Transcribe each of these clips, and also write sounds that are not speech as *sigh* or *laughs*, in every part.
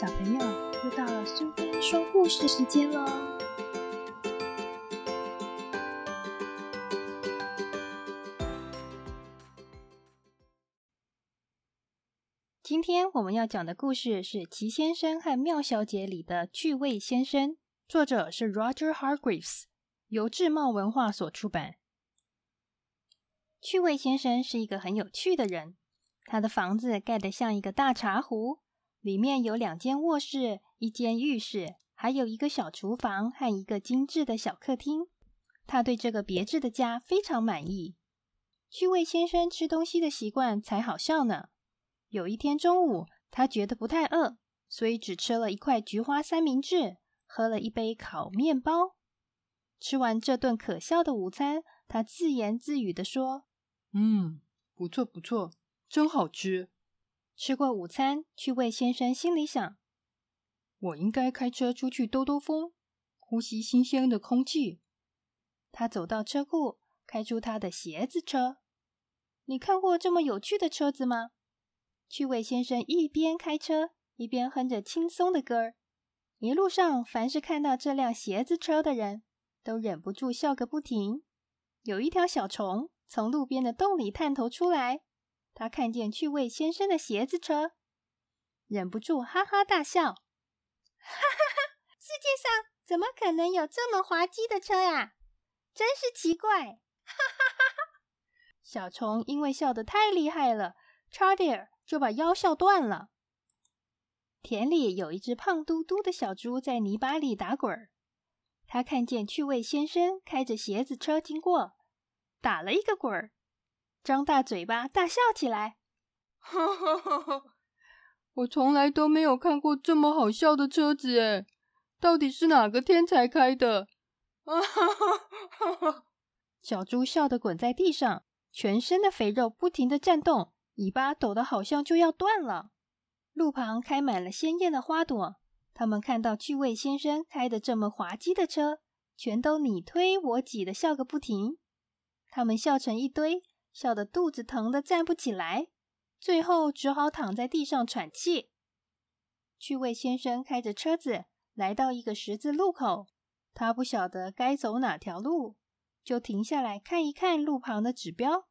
小朋友，又到了苏菲说故事时间喽！今天我们要讲的故事是《奇先生和妙小姐》里的趣味先生，作者是 Roger Hargreaves，由智茂文化所出版。趣味先生是一个很有趣的人，他的房子盖得像一个大茶壶。里面有两间卧室、一间浴室，还有一个小厨房和一个精致的小客厅。他对这个别致的家非常满意。趣味先生吃东西的习惯才好笑呢。有一天中午，他觉得不太饿，所以只吃了一块菊花三明治，喝了一杯烤面包。吃完这顿可笑的午餐，他自言自语地说：“嗯，不错不错，真好吃。”吃过午餐，趣味先生心里想：“我应该开车出去兜兜风，呼吸新鲜的空气。”他走到车库，开出他的鞋子车。你看过这么有趣的车子吗？趣味先生一边开车，一边哼着轻松的歌儿。一路上，凡是看到这辆鞋子车的人，都忍不住笑个不停。有一条小虫从路边的洞里探头出来。他看见趣味先生的鞋子车，忍不住哈哈大笑。*laughs* 哈哈哈！世界上怎么可能有这么滑稽的车呀？真是奇怪！*laughs* 哈哈哈哈！小虫因为笑得太厉害了，差点就把腰笑断了。田里有一只胖嘟嘟的小猪在泥巴里打滚儿。他看见趣味先生开着鞋子车经过，打了一个滚儿。张大嘴巴大笑起来，哈哈哈哈！我从来都没有看过这么好笑的车子诶到底是哪个天才开的？哈哈哈哈！小猪笑得滚在地上，全身的肥肉不停的颤动，尾巴抖得好像就要断了。路旁开满了鲜艳的花朵，他们看到趣味先生开的这么滑稽的车，全都你推我挤的笑个不停。他们笑成一堆。笑得肚子疼的站不起来，最后只好躺在地上喘气。趣味先生开着车子来到一个十字路口，他不晓得该走哪条路，就停下来看一看路旁的指标。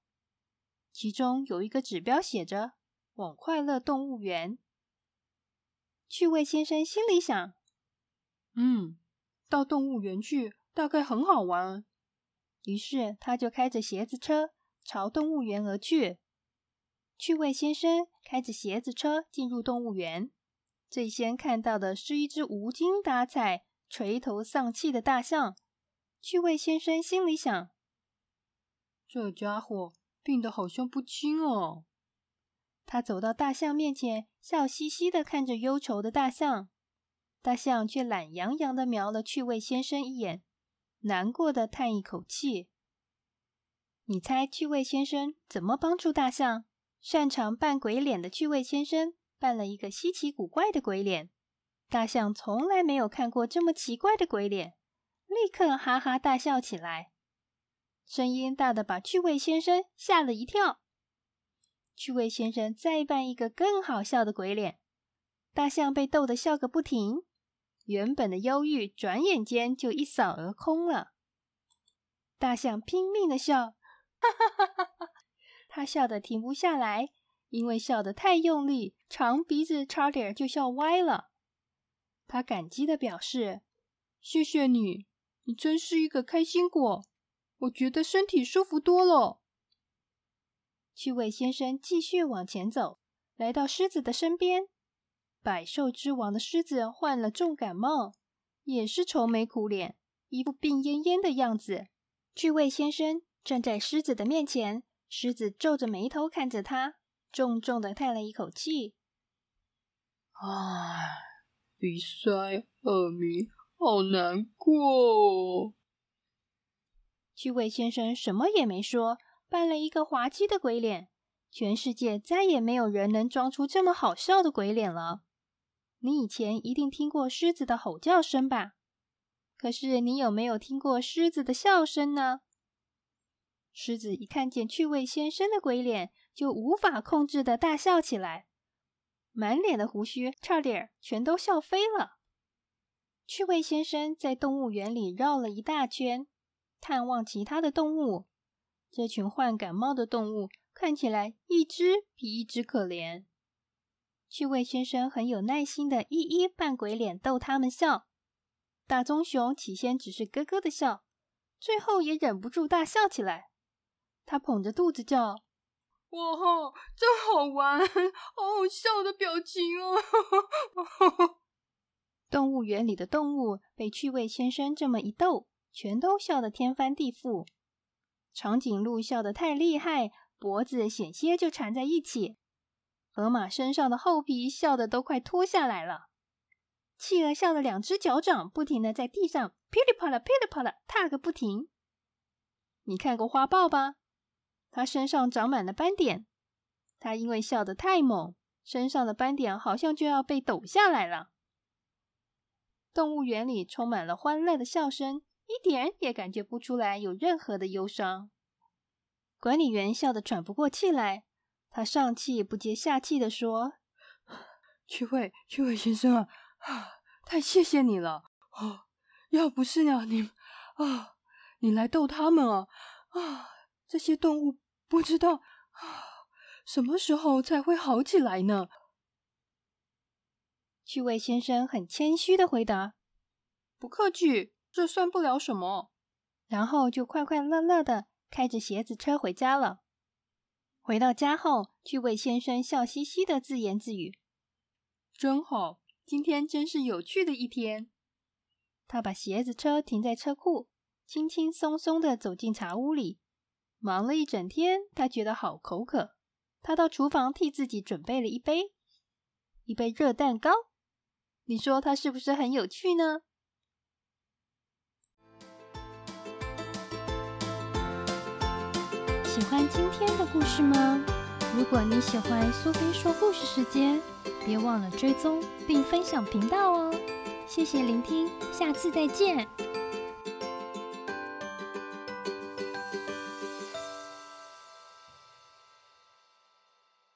其中有一个指标写着“往快乐动物园”。趣味先生心里想：“嗯，到动物园去大概很好玩。”于是他就开着鞋子车。朝动物园而去。趣味先生开着鞋子车进入动物园，最先看到的是一只无精打采、垂头丧气的大象。趣味先生心里想：“这家伙病得好像不轻哦。”他走到大象面前，笑嘻嘻的看着忧愁的大象。大象却懒洋洋的瞄了趣味先生一眼，难过的叹一口气。你猜趣味先生怎么帮助大象？擅长扮鬼脸的趣味先生扮了一个稀奇古怪的鬼脸，大象从来没有看过这么奇怪的鬼脸，立刻哈哈大笑起来，声音大的把趣味先生吓了一跳。趣味先生再扮一个更好笑的鬼脸，大象被逗得笑个不停，原本的忧郁转眼间就一扫而空了。大象拼命的笑。哈哈哈哈他笑得停不下来，因为笑得太用力，长鼻子差点就笑歪了。他感激的表示：“谢谢你，你真是一个开心果，我觉得身体舒服多了。”趣味先生继续往前走，来到狮子的身边。百兽之王的狮子患了重感冒，也是愁眉苦脸，一副病恹恹的样子。趣味先生。站在狮子的面前，狮子皱着眉头看着他，重重的叹了一口气：“唉，鼻塞、耳鸣，好难过。”趣味先生什么也没说，扮了一个滑稽的鬼脸。全世界再也没有人能装出这么好笑的鬼脸了。你以前一定听过狮子的吼叫声吧？可是你有没有听过狮子的笑声呢？狮子一看见趣味先生的鬼脸，就无法控制的大笑起来。满脸的胡须差点全都笑飞了。趣味先生在动物园里绕了一大圈，探望其他的动物。这群患感冒的动物看起来一只比一只可怜。趣味先生很有耐心的一一扮鬼脸逗他们笑。大棕熊起先只是咯咯的笑，最后也忍不住大笑起来。他捧着肚子叫。哇哈，真好玩，*laughs* 好好笑的表情哦！*laughs* 动物园里的动物被趣味先生这么一逗，全都笑得天翻地覆。长颈鹿笑得太厉害，脖子险些就缠在一起；河马身上的厚皮笑得都快脱下来了；企鹅笑得两只脚掌不停的在地上噼里啪啦、噼里啪啦踏个不停。你看过花豹吧？他身上长满了斑点，他因为笑得太猛，身上的斑点好像就要被抖下来了。动物园里充满了欢乐的笑声，一点也感觉不出来有任何的忧伤。管理员笑得喘不过气来，他上气不接下气的说：“ *laughs* 趣味，趣味先生啊，啊，太谢谢你了！啊，要不是呢，你啊，你来逗他们啊，啊，这些动物。”不知道啊，什么时候才会好起来呢？趣味先生很谦虚的回答：“不客气，这算不了什么。”然后就快快乐乐的开着鞋子车回家了。回到家后，趣味先生笑嘻嘻的自言自语：“真好，今天真是有趣的一天。”他把鞋子车停在车库，轻轻松松的走进茶屋里。忙了一整天，他觉得好口渴。他到厨房替自己准备了一杯一杯热蛋糕。你说他是不是很有趣呢？喜欢今天的故事吗？如果你喜欢苏菲说故事时间，别忘了追踪并分享频道哦。谢谢聆听，下次再见。